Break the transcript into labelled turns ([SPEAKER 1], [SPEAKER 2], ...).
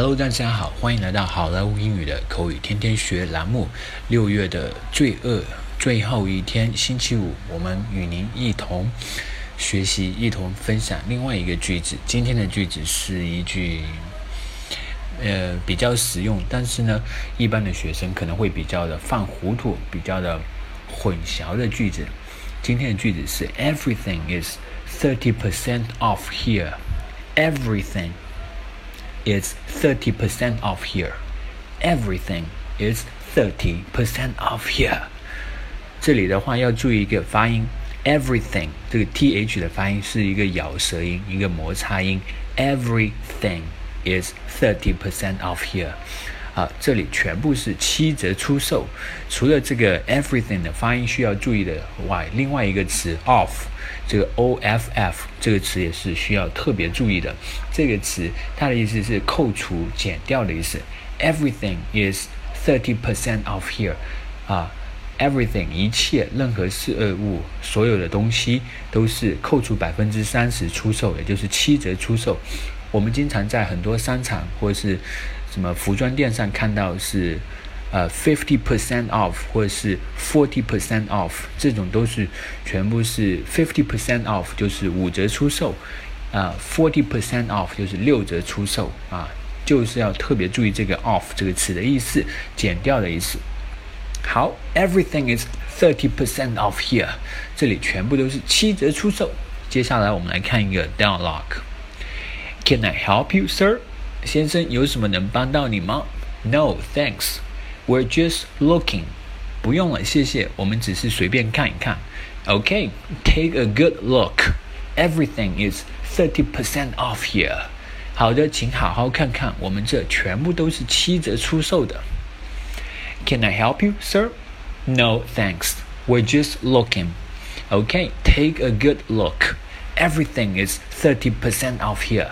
[SPEAKER 1] Hello，大家好，欢迎来到好莱坞英语的口语天天学栏目。六月的罪恶最后一天，星期五，我们与您一同学习，一同分享另外一个句子。今天的句子是一句，呃，比较实用，但是呢，一般的学生可能会比较的犯糊涂，比较的混淆的句子。今天的句子是 Everything is thirty percent off here. Everything. is 30% off here. Everything is 30% off here. 这里的话要注意一个发音，everything 这个 th 的发音是一个咬舌音，一个摩擦音。Everything is 30% off here. 啊，这里全部是七折出售。除了这个 everything 的发音需要注意的外，另外一个词 off，这个 o f f 这个词也是需要特别注意的。这个词它的意思是扣除、减掉的意思。Everything is thirty percent off here。啊，everything 一切、任何事物、所有的东西都是扣除百分之三十出售，也就是七折出售。我们经常在很多商场或是什么服装店上看到是，呃，fifty percent off 或者是 forty percent off，这种都是全部是 fifty percent off 就是五折出售，啊，forty percent off 就是六折出售，啊，就是要特别注意这个 off 这个词的意思，减掉的意思。好，everything is thirty percent off here，这里全部都是七折出售。接下来我们来看一个 dialogue。Can I help you, sir? 先生，有什么能帮到你吗？No, thanks. We're just looking. 不用了，谢谢。我们只是随便看一看。Okay, take a good look. Everything is thirty percent off here. 好的，请好好看看，我们这全部都是七折出售的。Can I help you, sir? No, thanks. We're just looking. Okay, take a good look. Everything is 30% off here.